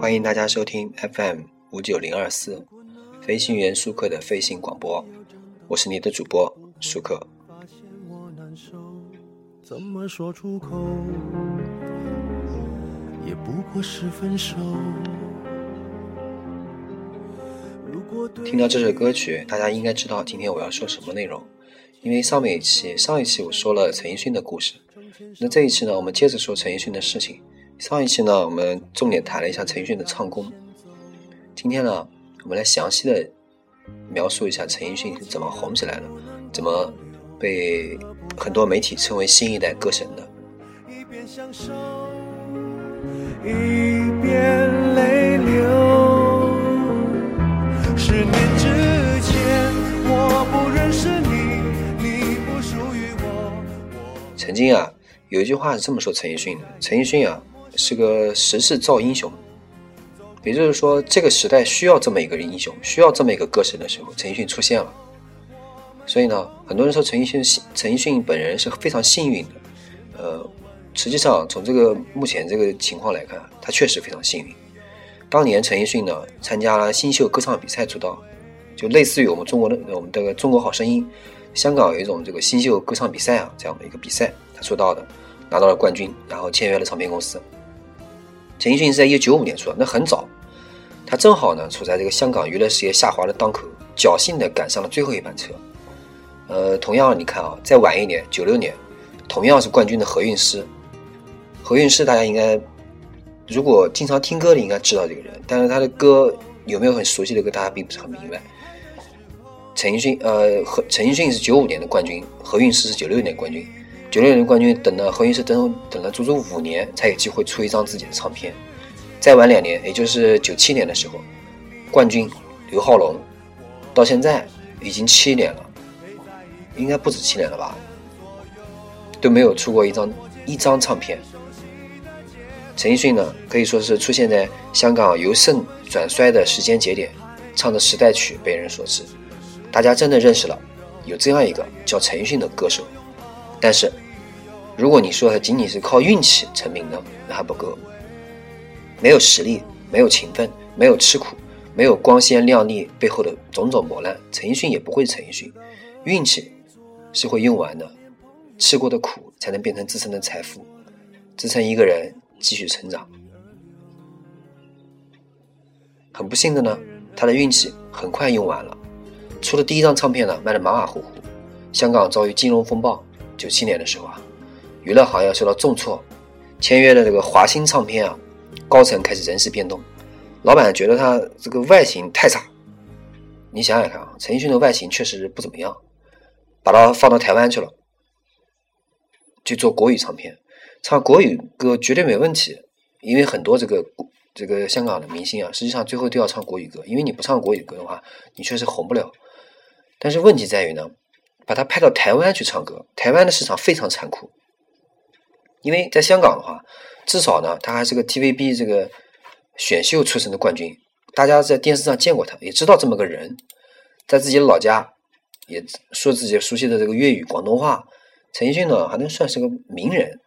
欢迎大家收听 FM 五九零二四飞行员舒克的飞行广播，我是你的主播舒克。怎么说出口？也不过是分手。听到这首歌曲，大家应该知道今天我要说什么内容。因为上面一期、上一期我说了陈奕迅的故事，那这一期呢，我们接着说陈奕迅的事情。上一期呢，我们重点谈了一下陈奕迅的唱功。今天呢，我们来详细的描述一下陈奕迅是怎么红起来的，怎么被很多媒体称为新一代歌神的。一边享受，一边泪流。十年之前，我不认识你，你不属于我。曾经啊，有一句话是这么说陈奕迅的：陈奕迅啊。是个时势造英雄，也就是说，这个时代需要这么一个英雄，需要这么一个歌神的时候，陈奕迅出现了。所以呢，很多人说陈奕迅，陈奕迅本人是非常幸运的。呃，实际上从这个目前这个情况来看，他确实非常幸运。当年陈奕迅呢参加了新秀歌唱比赛出道，就类似于我们中国的我们的中国好声音，香港有一种这个新秀歌唱比赛啊这样的一个比赛，他出道的，拿到了冠军，然后签约了唱片公司。陈奕迅是在一九九五年出的，那很早，他正好呢处在这个香港娱乐事业下滑的当口，侥幸的赶上了最后一班车。呃，同样你看啊，再晚一年，九六年，同样是冠军的何韵诗，何韵诗大家应该如果经常听歌的应该知道这个人，但是他的歌有没有很熟悉的歌，大家并不是很明白。陈奕迅，呃，何陈奕迅是九五年的冠军，何韵诗是九六年冠军。九六年冠军，等了何韵诗等等了足足五年才有机会出一张自己的唱片，再晚两年，也就是九七年的时候，冠军刘浩龙，到现在已经七年了，应该不止七年了吧，都没有出过一张一张唱片。陈奕迅呢，可以说是出现在香港由盛转衰的时间节点，唱的时代曲被人所知，大家真的认识了有这样一个叫陈奕迅的歌手。但是，如果你说他仅仅是靠运气成名的，那还不够。没有实力，没有勤奋，没有吃苦，没有光鲜亮丽背后的种种磨难，陈奕迅也不会陈奕迅。运气是会用完的，吃过的苦才能变成自身的财富，支撑一个人继续成长。很不幸的呢，他的运气很快用完了，出了第一张唱片呢，卖的马马虎虎，香港遭遇金融风暴。九七年的时候啊，娱乐行业受到重挫，签约的这个华星唱片啊，高层开始人事变动，老板觉得他这个外形太差。你想想看啊，陈奕迅的外形确实不怎么样，把他放到台湾去了，去做国语唱片，唱国语歌绝对没问题，因为很多这个这个香港的明星啊，实际上最后都要唱国语歌，因为你不唱国语歌的话，你确实红不了。但是问题在于呢。把他派到台湾去唱歌，台湾的市场非常残酷，因为在香港的话，至少呢，他还是个 TVB 这个选秀出身的冠军，大家在电视上见过他，也知道这么个人，在自己的老家也说自己熟悉的这个粤语、广东话。陈奕迅呢，还能算是个名人，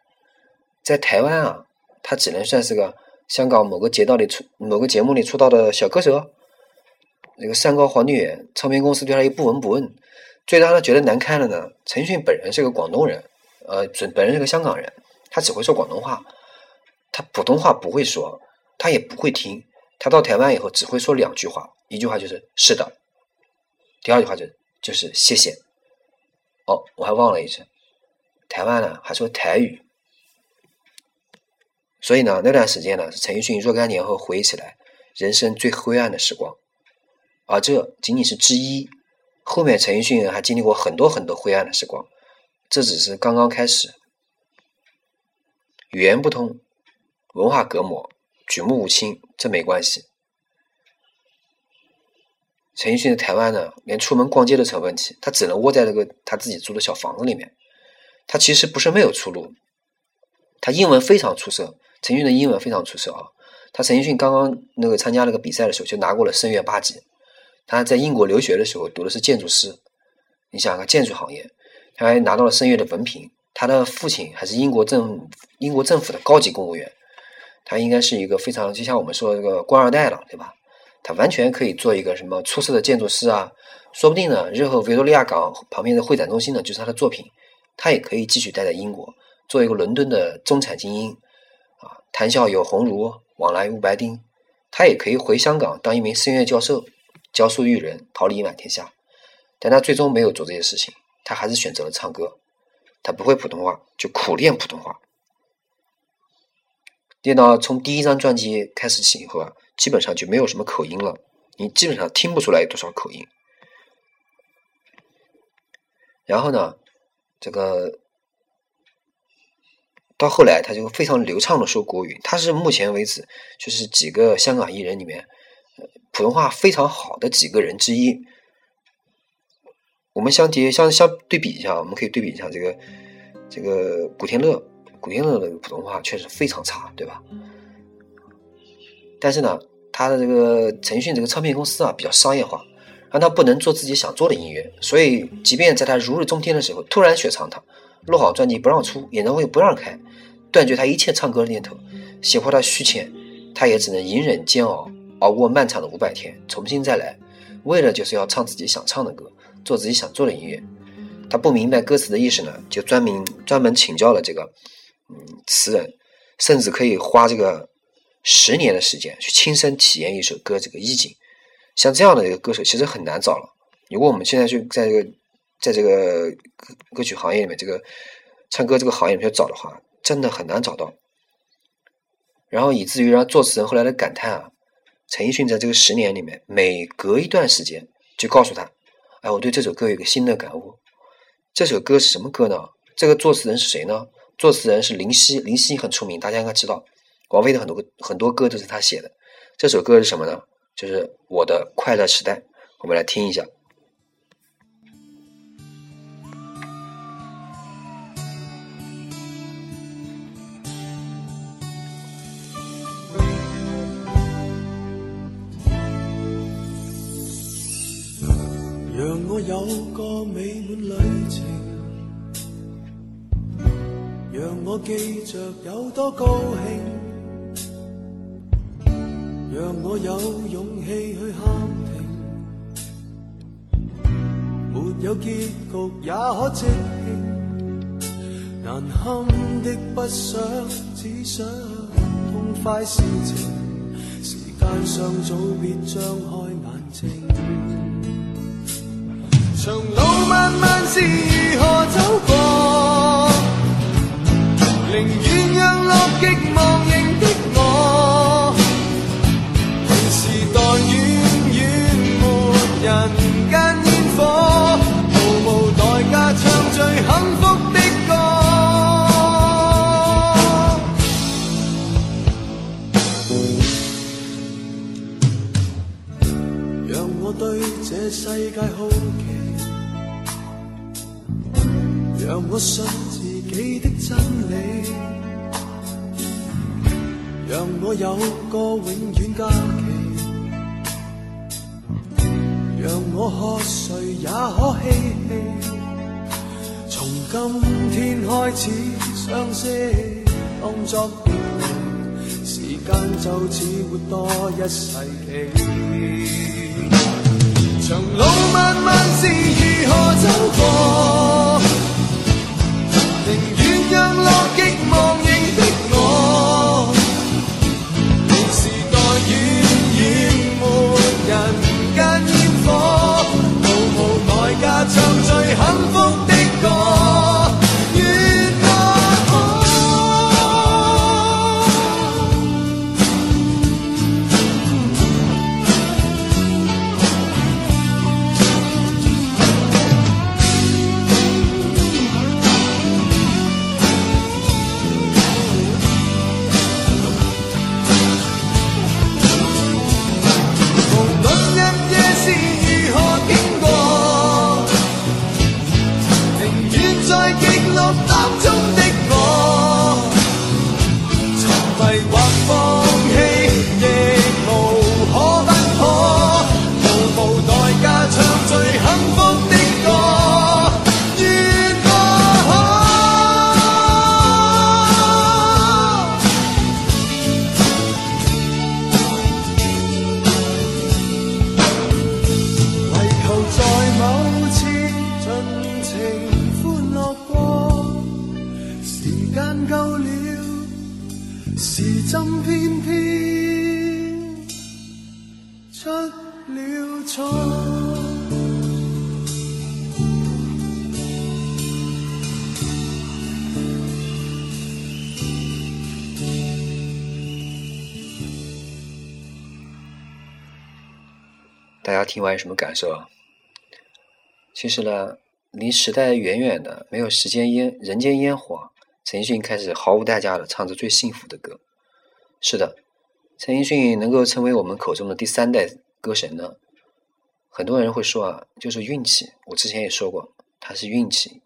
在台湾啊，他只能算是个香港某个节道里出某个节目里出道的小歌手，那个山高皇帝远，唱片公司对他又不闻不问。最让他觉得难堪的呢，陈奕迅本人是个广东人，呃，本本人是个香港人，他只会说广东话，他普通话不会说，他也不会听。他到台湾以后只会说两句话，一句话就是“是的”，第二句话就就是“谢谢”。哦，我还忘了一句，台湾呢还说台语。所以呢，那段时间呢是陈奕迅若干年后回忆起来人生最灰暗的时光，而这仅仅是之一。后面陈奕迅还经历过很多很多灰暗的时光，这只是刚刚开始。语言不通，文化隔膜，举目无亲，这没关系。陈奕迅在台湾呢，连出门逛街都成问题，他只能窝在这个他自己租的小房子里面。他其实不是没有出路，他英文非常出色，陈奕迅的英文非常出色啊。他陈奕迅刚刚那个参加那个比赛的时候，就拿过了声乐八级。他在英国留学的时候读的是建筑师，你想想建筑行业，他还拿到了声乐的文凭。他的父亲还是英国政英国政府的高级公务员，他应该是一个非常就像我们说这个官二代了，对吧？他完全可以做一个什么出色的建筑师啊，说不定呢，日后维多利亚港旁边的会展中心呢就是他的作品，他也可以继续待在英国，做一个伦敦的中产精英啊，谈笑有鸿儒，往来无白丁。他也可以回香港当一名声乐教授，教书育人，桃李满天下。但他最终没有做这些事情，他还是选择了唱歌。他不会普通话，就苦练普通话。练到从第一张专辑开始起以后啊，基本上就没有什么口音了，你基本上听不出来有多少口音。然后呢，这个到后来他就非常流畅的说国语，他是目前为止就是几个香港艺人里面普通话非常好的几个人之一。我们相提相相对比一下，我们可以对比一下这个这个古天乐。古天乐的普通话确实非常差，对吧？但是呢，他的这个腾讯这个唱片公司啊比较商业化，让他不能做自己想做的音乐，所以即便在他如日中天的时候，突然雪藏他，录好专辑不让出，演唱会不让开，断绝他一切唱歌的念头，胁迫他续签，他也只能隐忍煎熬，熬过漫长的五百天，重新再来，为了就是要唱自己想唱的歌，做自己想做的音乐。他不明白歌词的意思呢，就专门专门请教了这个。嗯，词人甚至可以花这个十年的时间去亲身体验一首歌这个意境。像这样的一个歌手，其实很难找了。如果我们现在去在这个在这个歌歌曲行业里面，这个唱歌这个行业里面找的话，真的很难找到。然后以至于让作词人后来的感叹啊，陈奕迅在这个十年里面，每隔一段时间就告诉他：“哎，我对这首歌有个新的感悟。这首歌是什么歌呢？这个作词人是谁呢？”作词人是林夕，林夕很出名，大家应该知道，王菲的很多歌很多歌都是他写的。这首歌是什么呢？就是《我的快乐时代》，我们来听一下。有个美满旅程。让我记着有多高兴，让我有勇气去喊停，没有结局也可即兴，难堪的不想，只想痛快事情，时间尚早，别张开眼睛，长路漫漫是如何走过？宁愿让落极忘形的我，平时代远远没人间烟火，毫无代价唱最幸福的歌。让我对这世界好奇，让我信。自己的真理，让我有个永远假期，让我喝睡也可嬉戏。从今天开始相识，当作别离，时间就似活多一世纪。长路漫漫是如何走过？宁愿让听完有什么感受啊？其实呢，离时代远远的，没有时间烟人间烟火，陈奕迅开始毫无代价的唱着最幸福的歌。是的，陈奕迅能够成为我们口中的第三代歌神呢，很多人会说啊，就是运气。我之前也说过，他是运气。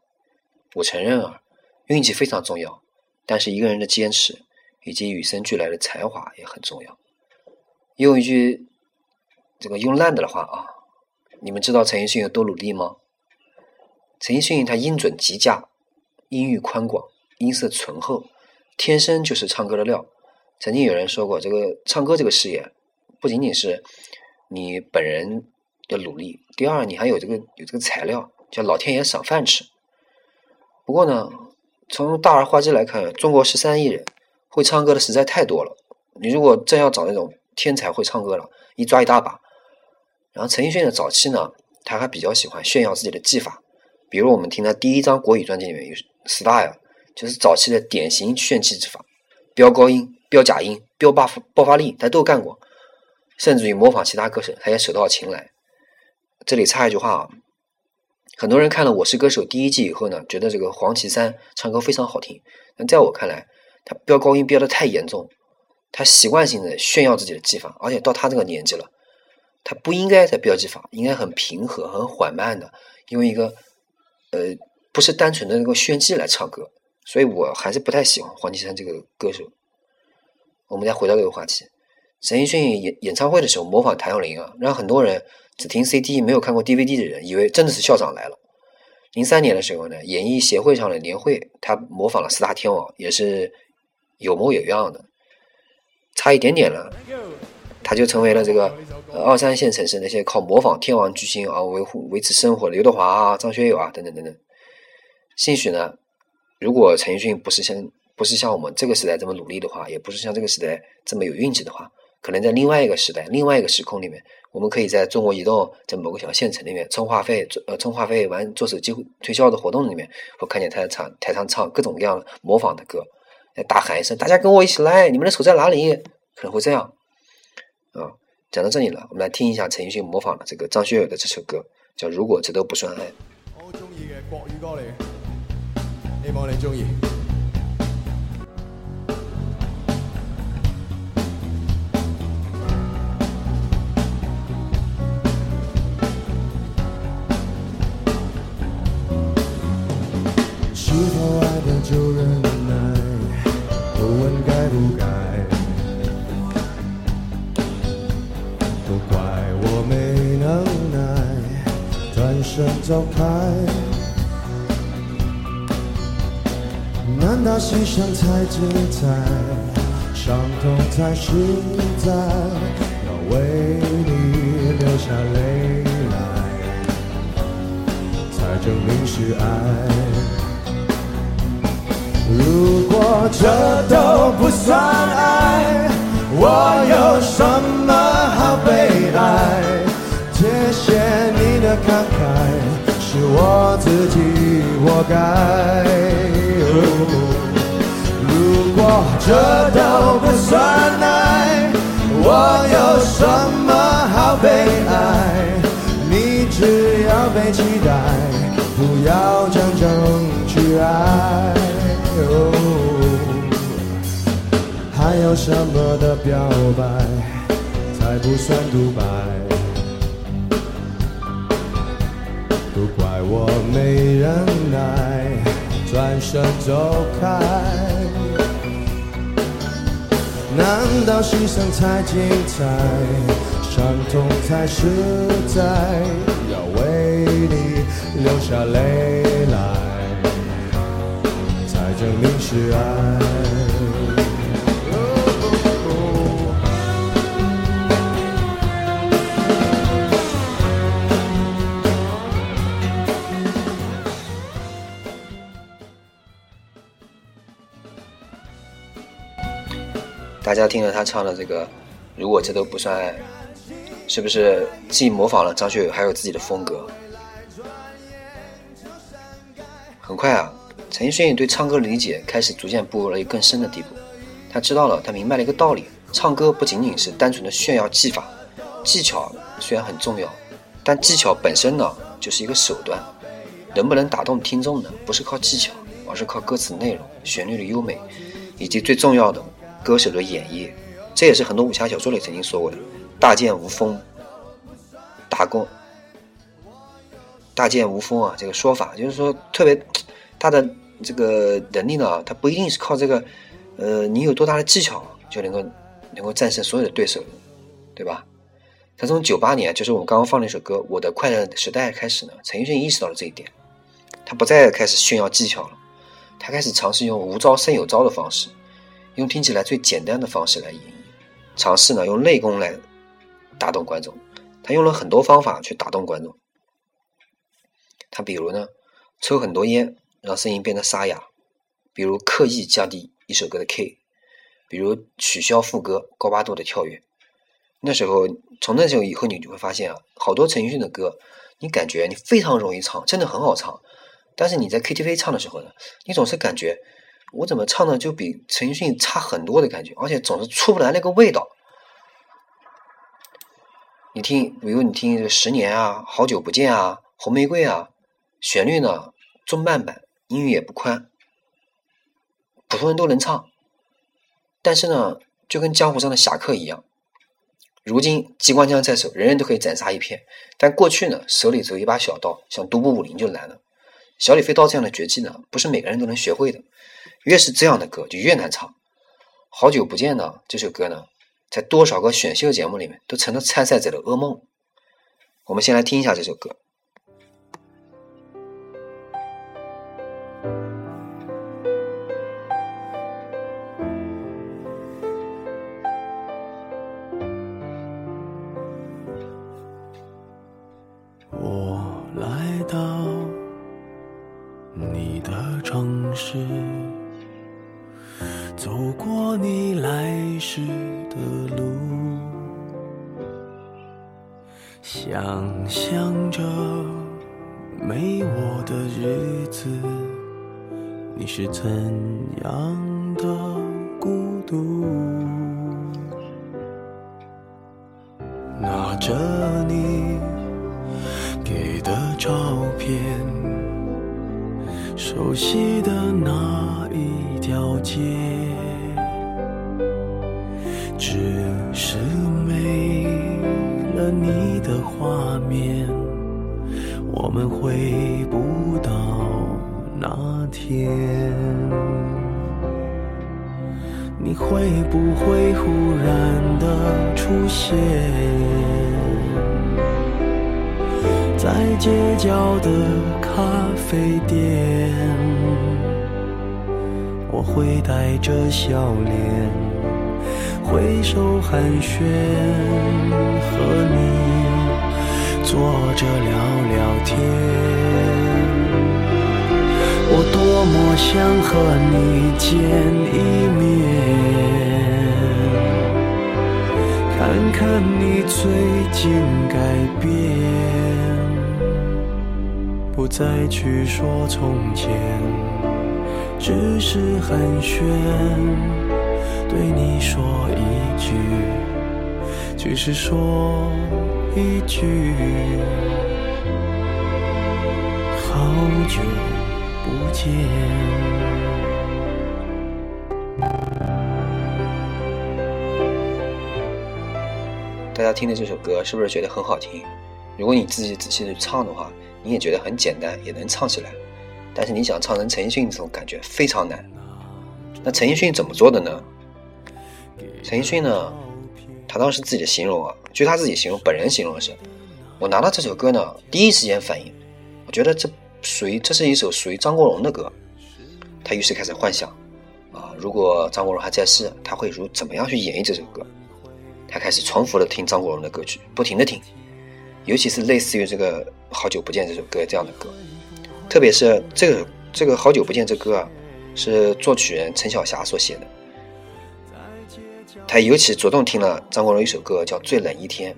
我承认啊，运气非常重要，但是一个人的坚持以及与生俱来的才华也很重要。用一句。这个用烂的的话啊，你们知道陈奕迅有多努力吗？陈奕迅他音准极佳，音域宽广，音色醇厚，天生就是唱歌的料。曾经有人说过，这个唱歌这个事业，不仅仅是你本人的努力，第二你还有这个有这个材料，叫老天爷赏饭吃。不过呢，从大而化之来看，中国十三亿人，会唱歌的实在太多了。你如果真要找那种天才会唱歌了，一抓一大把。然后陈奕迅的早期呢，他还比较喜欢炫耀自己的技法，比如我们听他第一张国语专辑里面有《Style》，就是早期的典型炫技之法，飙高音、飙假音、飙爆爆发力，他都干过，甚至于模仿其他歌手，他也手到擒来。这里插一句话啊，很多人看了《我是歌手》第一季以后呢，觉得这个黄绮珊唱歌非常好听，但在我看来，他飙高音飙的太严重，他习惯性的炫耀自己的技法，而且到他这个年纪了。他不应该在标记法，应该很平和、很缓慢的，用一个呃不是单纯的那个炫技来唱歌，所以我还是不太喜欢黄绮珊这个歌手。我们再回到这个话题，陈奕迅演演唱会的时候模仿谭咏麟啊，让很多人只听 CD 没有看过 DVD 的人以为真的是校长来了。零三年的时候呢，演艺协会上的年会，他模仿了四大天王，也是有模有样的，差一点点了。他就成为了这个二三线城市那些靠模仿天王巨星啊维护维持生活的刘德华啊、张学友啊等等等等。兴许呢，如果陈奕迅不是像不是像我们这个时代这么努力的话，也不是像这个时代这么有运气的话，可能在另外一个时代、另外一个时空里面，我们可以在中国移动在某个小县城里面充话费、呃充话费完做手机推销的活动里面，会看见他在唱台上唱各种各样的模仿的歌，大喊一声：“大家跟我一起来！你们的手在哪里？”可能会这样。啊，讲到这里了，我们来听一下陈奕迅模仿的这个张学友的这首歌，叫《如果这都不算爱》。我好中意嘅国语歌嚟，希望你中意。走开，难道牺牲才精彩，伤痛才实在？要为你流下泪来，才证明是爱。如果这都不算爱，我有什么好悲哀？谢你的慷慨。是我自己活该。如果这都不算爱，我有什么好悲哀？你只要被期待，不要真正去爱。还有什么的表白才不算独白？没忍耐，转身走开。难道牺牲才精彩，伤痛才实在？要为你流下泪来，才证明是爱。大家听了他唱的这个，如果这都不算爱，是不是既模仿了张学友，还有自己的风格？很快啊，陈奕迅对唱歌的理解开始逐渐步入了一个更深的地步。他知道了，他明白了一个道理：唱歌不仅仅是单纯的炫耀技法，技巧虽然很重要，但技巧本身呢，就是一个手段。能不能打动听众呢？不是靠技巧，而是靠歌词内容、旋律的优美，以及最重要的歌手的演绎。这也是很多武侠小说里曾经说过的：“大剑无锋，打工。”大剑无锋啊，这个说法就是说，特别大的这个能力呢，他不一定是靠这个，呃，你有多大的技巧就能够能够战胜所有的对手，对吧？他从九八年，就是我们刚刚放那首歌《我的快乐时代》开始呢，陈奕迅意识到了这一点，他不再开始炫耀技巧了，他开始尝试用无招胜有招的方式，用听起来最简单的方式来演绎，尝试呢用内功来打动观众，他用了很多方法去打动观众。他比如呢，抽很多烟，让声音变得沙哑；比如刻意降低一首歌的 K；比如取消副歌，高八度的跳跃。那时候，从那时候以后，你就会发现啊，好多陈奕迅的歌，你感觉你非常容易唱，真的很好唱。但是你在 KTV 唱的时候呢，你总是感觉我怎么唱的就比陈奕迅差很多的感觉，而且总是出不来那个味道。你听，比如你听《十年》啊，《好久不见》啊，《红玫瑰》啊。旋律呢中慢板，音域也不宽，普通人都能唱。但是呢，就跟江湖上的侠客一样，如今机关枪在手，人人都可以斩杀一片。但过去呢，手里只有一把小刀，想独步武林就难了。小李飞刀这样的绝技呢，不是每个人都能学会的。越是这样的歌，就越难唱。好久不见呢，这首歌呢，在多少个选秀节目里面都成了参赛者的噩梦。我们先来听一下这首歌。我来到你的城市时的路想象着没我的日子你是怎样咖啡店？我会带着笑脸挥手寒暄，和你坐着聊聊天。我多么想和你见一面，看看你最近改变，不再去说从前，只是寒暄，对你说一句，只是说一句，好久。不见。大家听的这首歌是不是觉得很好听？如果你自己仔细的唱的话，你也觉得很简单，也能唱起来。但是你想唱成陈奕迅这种感觉非常难。那陈奕迅怎么做的呢？陈奕迅呢，他当时自己的形容啊，据他自己形容，本人形容的是：我拿到这首歌呢，第一时间反应，我觉得这。属于这是一首属于张国荣的歌，他于是开始幻想，啊，如果张国荣还在世，他会如怎么样去演绎这首歌？他开始重复的听张国荣的歌曲，不停的听，尤其是类似于这个《好久不见》这首歌这样的歌，特别是这个这个《好久不见》这歌啊，是作曲人陈小霞所写的。他尤其着重听了张国荣一首歌叫《最冷一天》，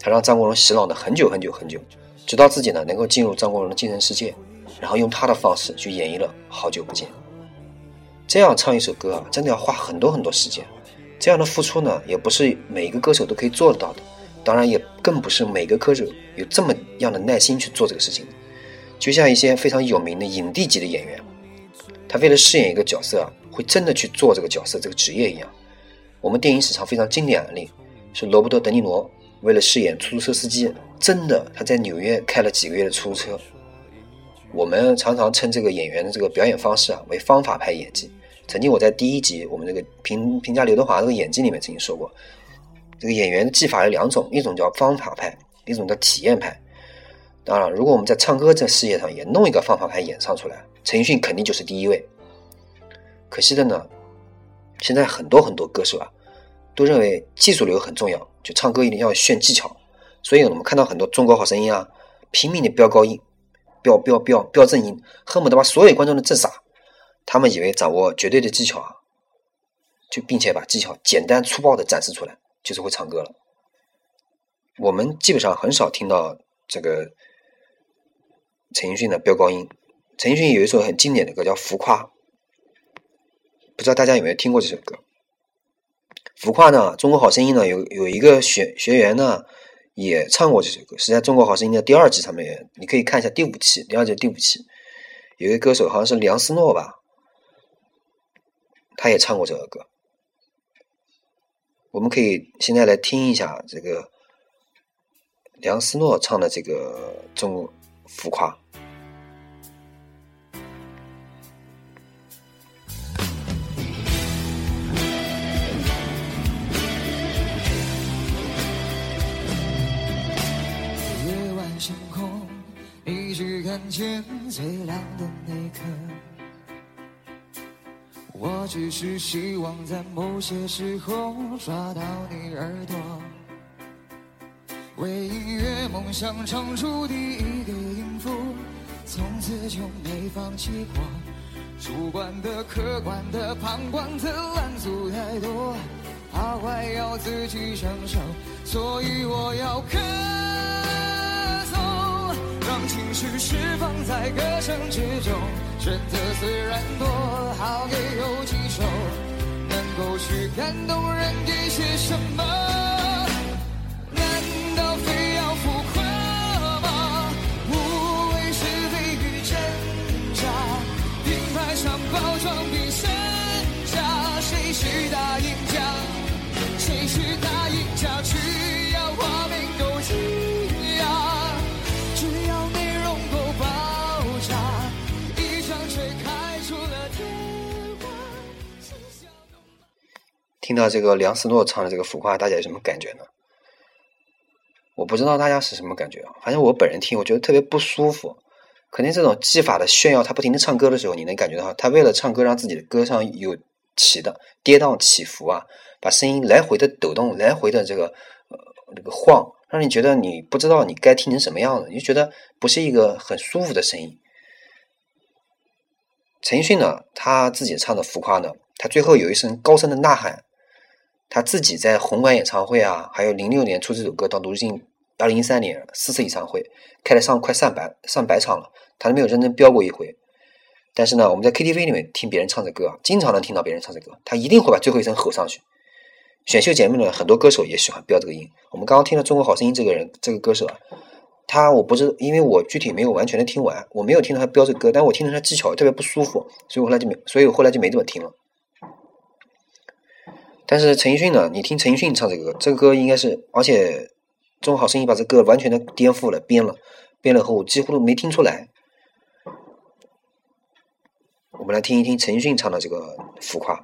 他让张国荣洗脑了很久很久很久，直到自己呢能够进入张国荣的精神世界，然后用他的方式去演绎了《好久不见》。这样唱一首歌啊，真的要花很多很多时间。这样的付出呢，也不是每一个歌手都可以做得到的，当然也更不是每个歌手有这么样的耐心去做这个事情。就像一些非常有名的影帝级的演员，他为了饰演一个角色啊，会真的去做这个角色这个职业一样。我们电影史上非常经典案例是罗伯特·德尼罗，为了饰演出租车司机，真的他在纽约开了几个月的出租车。我们常常称这个演员的这个表演方式啊为方法派演技。曾经我在第一集我们这个评评价刘德华这个演技里面曾经说过，这个演员的技法有两种，一种叫方法派，一种叫体验派。当然，如果我们在唱歌这事业上也弄一个方法派演唱出来，陈奕迅肯定就是第一位。可惜的呢，现在很多很多歌手啊，都认为技术流很重要，就唱歌一定要炫技巧。所以我们看到很多中国好声音啊，拼命的飙高音，飙飙飙飙正音，恨不得把所有观众都震傻。他们以为掌握绝对的技巧啊，就并且把技巧简单粗暴的展示出来，就是会唱歌了。我们基本上很少听到这个陈奕迅的飙高音。陈奕迅有一首很经典的歌叫《浮夸》，不知道大家有没有听过这首歌？《浮夸》呢，《中国好声音》呢有有一个学学员呢也唱过这首歌，是在《中国好声音》的第二季上面，你可以看一下第五期，第二季第五期，有一个歌手好像是梁思诺吧。他也唱过这个歌，我们可以现在来听一下这个梁思诺唱的这个《中浮夸》。夜晚星空，一直看见最亮的那颗。我只是希望在某些时候抓到你耳朵，为音乐梦想唱出第一个音符，从此就没放弃过。主观的、客观的、旁观的拦阻太多，好坏要自己承受，所以我要看，情绪释放在歌声之中。选择虽然多，好也有几首，能够去感动人一些什么？听到这个梁思诺唱的这个《浮夸》，大家有什么感觉呢？我不知道大家是什么感觉啊，反正我本人听，我觉得特别不舒服。肯定这种技法的炫耀，他不停的唱歌的时候，你能感觉到他为了唱歌，让自己的歌唱有起的跌宕起伏啊，把声音来回的抖动，来回的这个呃这个晃，让你觉得你不知道你该听成什么样子，你就觉得不是一个很舒服的声音。陈奕迅呢，他自己唱的《浮夸》呢，他最后有一声高声的呐喊，他自己在红馆演唱会啊，还有零六年出这首歌到如今二零一三年四次演唱会，开了上快上百上百场了，他都没有认真飙过一回。但是呢，我们在 KTV 里面听别人唱这歌啊，经常能听到别人唱这歌，他一定会把最后一声吼上去。选秀节目呢，很多歌手也喜欢飙这个音。我们刚刚听了《中国好声音》这个人这个歌手啊，他我不知，因为我具体没有完全的听完，我没有听到他飙这个歌，但我听着他技巧特别不舒服，所以我后来就没，所以我后来就没怎么听了。但是陈奕迅呢，你听陈奕迅唱这个歌，这个歌应该是，而且《中国好声音》把这歌完全的颠覆了，编了，编了后我几乎都没听出来。我们来听一听陈奕迅唱的这个《浮夸》。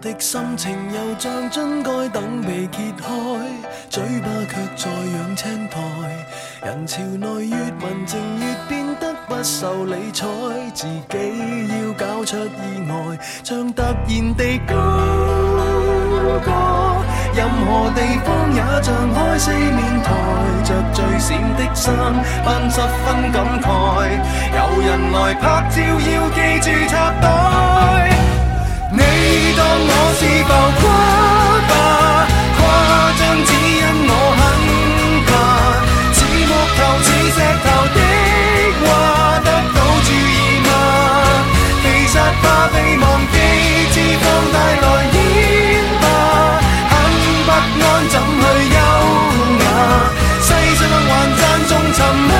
的心情又像樽盖等被揭开，嘴巴却在养青苔。人潮内越文静越变得不受理睬，自己要搞出意外，像突然地高歌。任何地方也像开四面台，着最闪的衫，扮十分感慨。有人来拍照，要记住插袋。你当我是浮夸吧，夸张只因我很怕，似木头似石头的话得到注意吗？其实怕被忘记，脂肪带来演吧，很不安怎去优雅？世上还赞颂沉默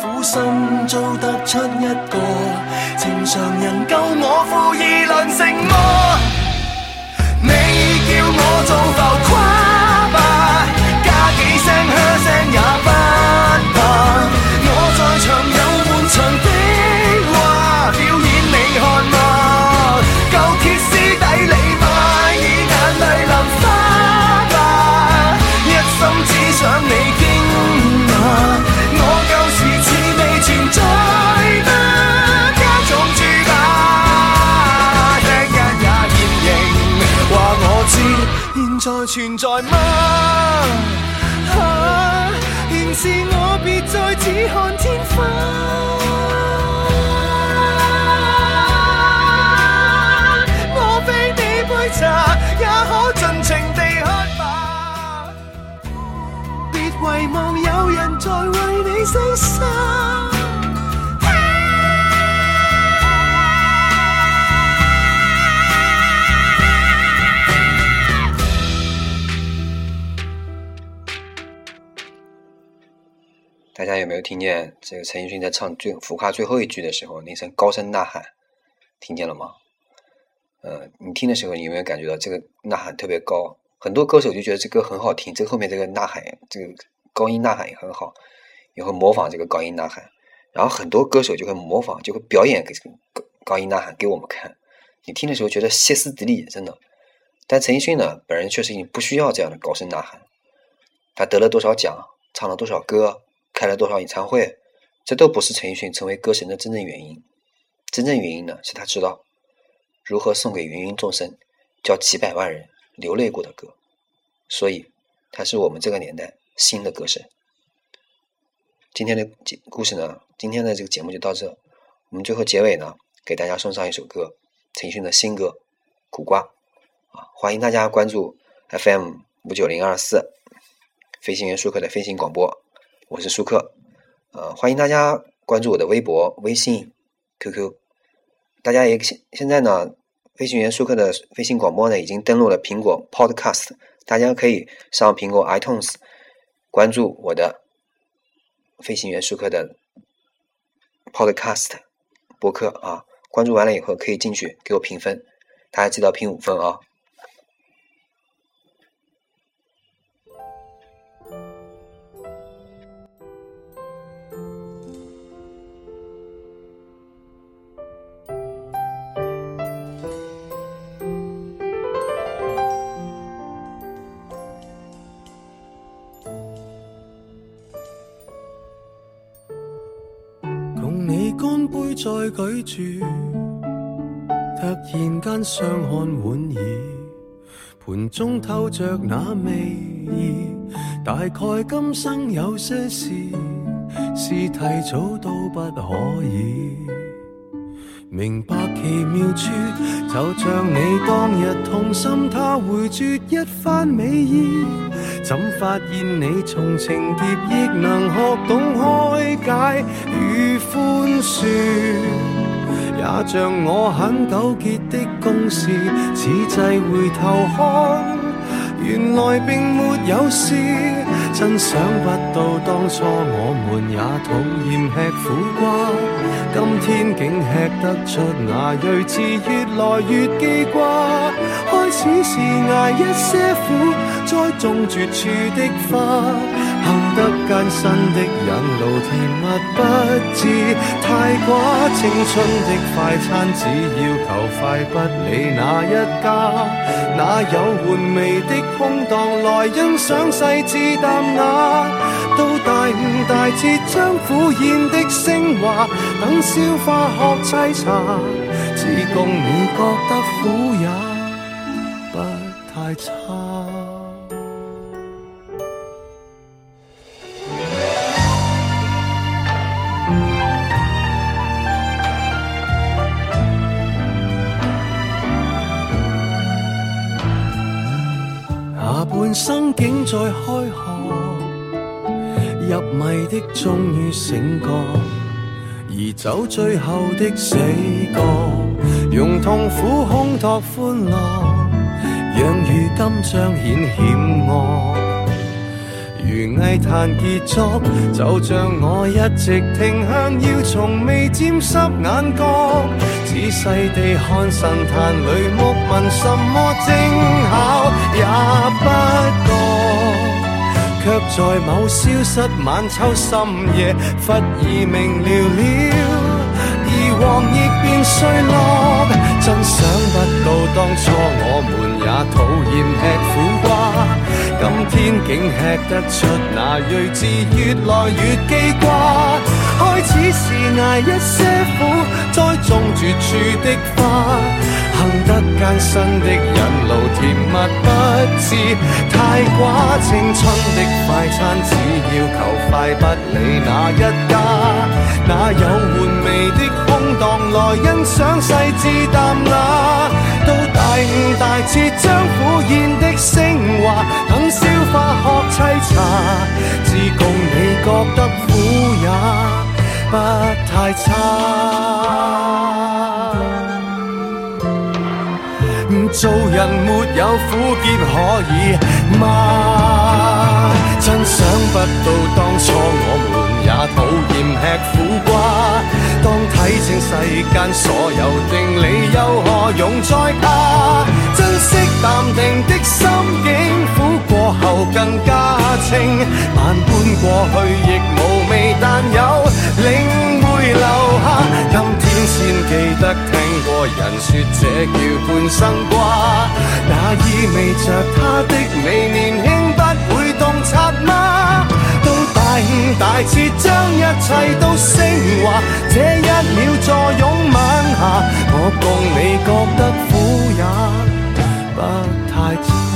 苦心做得出一个情常人够我负议论成魔。你叫我做浮夸吧，加几声嘘声也不存在吗？啊，現是我别再只看天花。我非你杯茶，也可尽情地喝吧。别遗忘有人在大家有没有听见这个陈奕迅在唱最浮夸最后一句的时候那声高声呐喊？听见了吗？呃，你听的时候，你有没有感觉到这个呐喊特别高？很多歌手就觉得这歌很好听，这后面这个呐喊，这个高音呐喊也很好，也会模仿这个高音呐喊。然后很多歌手就会模仿，就会表演给这个高高音呐喊给我们看。你听的时候觉得歇斯底里，真的。但陈奕迅呢，本人确实已经不需要这样的高声呐喊。他得了多少奖，唱了多少歌，开了多少演唱会，这都不是陈奕迅成为歌神的真正原因。真正原因呢，是他知道如何送给芸芸众生，叫几百万人流泪过的歌。所以，他是我们这个年代新的歌神。今天的节故事呢，今天的这个节目就到这。我们最后结尾呢，给大家送上一首歌，陈奕迅的新歌《苦瓜》啊，欢迎大家关注 FM 五九零二四飞行员舒克的飞行广播，我是舒克。呃，欢迎大家关注我的微博、微信、QQ。大家也现现在呢，飞行员舒克的飞行广播呢已经登录了苹果 Podcast，大家可以上苹果 iTunes 关注我的飞行员舒克的 Podcast 博客啊。关注完了以后可以进去给我评分，大家记得评五分啊。再举住，突然间相看莞尔，盘中透着那味意。大概今生有些事，是提早都不可以。明白奇妙处，就像你当日痛心，他回绝一番美意。怎发现你从情劫亦能学懂开解与宽恕？也像我很纠结的公事，此际回头看，原来并没有事。真想不到当初我也讨厌吃苦瓜，今天竟吃得出那睿智，越来越记挂。开始是挨一些苦，栽种绝处的花。幸得艰辛的引路，甜蜜不知太寡。青春的快餐，只要求快，不理哪一家。哪有玩味的空档来欣赏细致淡雅？到悟大彻，将苦咽的升华，等消化学沏茶，只供你觉得苦也不太差。半生竟在开学，入迷的终于醒觉，而走最后的死角，用痛苦烘托欢乐，让如今彰显险恶。如艺坛结束，就像我一直停向，要从未沾湿眼角。仔细地看神坛里木问，什么精巧也不觉，却在某消失晚秋深夜，忽而明了了。而黄亦变碎落，真想不到当初我们也讨厌吃苦瓜，今天竟吃得出那睿智，越来越记挂。开始是挨一些苦。栽种绝处的花，得艰辛的引路，甜蜜不知太寡。青春的快餐，只要求快，不理哪一家。哪有玩味的空档来欣赏细致淡雅？到大悟大彻，将苦咽的升华，等消化学沏茶，只供你觉得苦也。不太差，做人没有苦涩可以吗？真想不到当初我们也讨厌吃苦瓜。当睇清世间所有定理，又何用再怕？珍惜淡定的心境，苦过后更加清。万般过去亦无味，但有。领会留下，先记得听过人说这叫半生瓜，那意味着他的你年轻不会洞察吗？都大气大彻，将一切都升华，这一秒坐拥吻下，我共你觉得苦也不太差。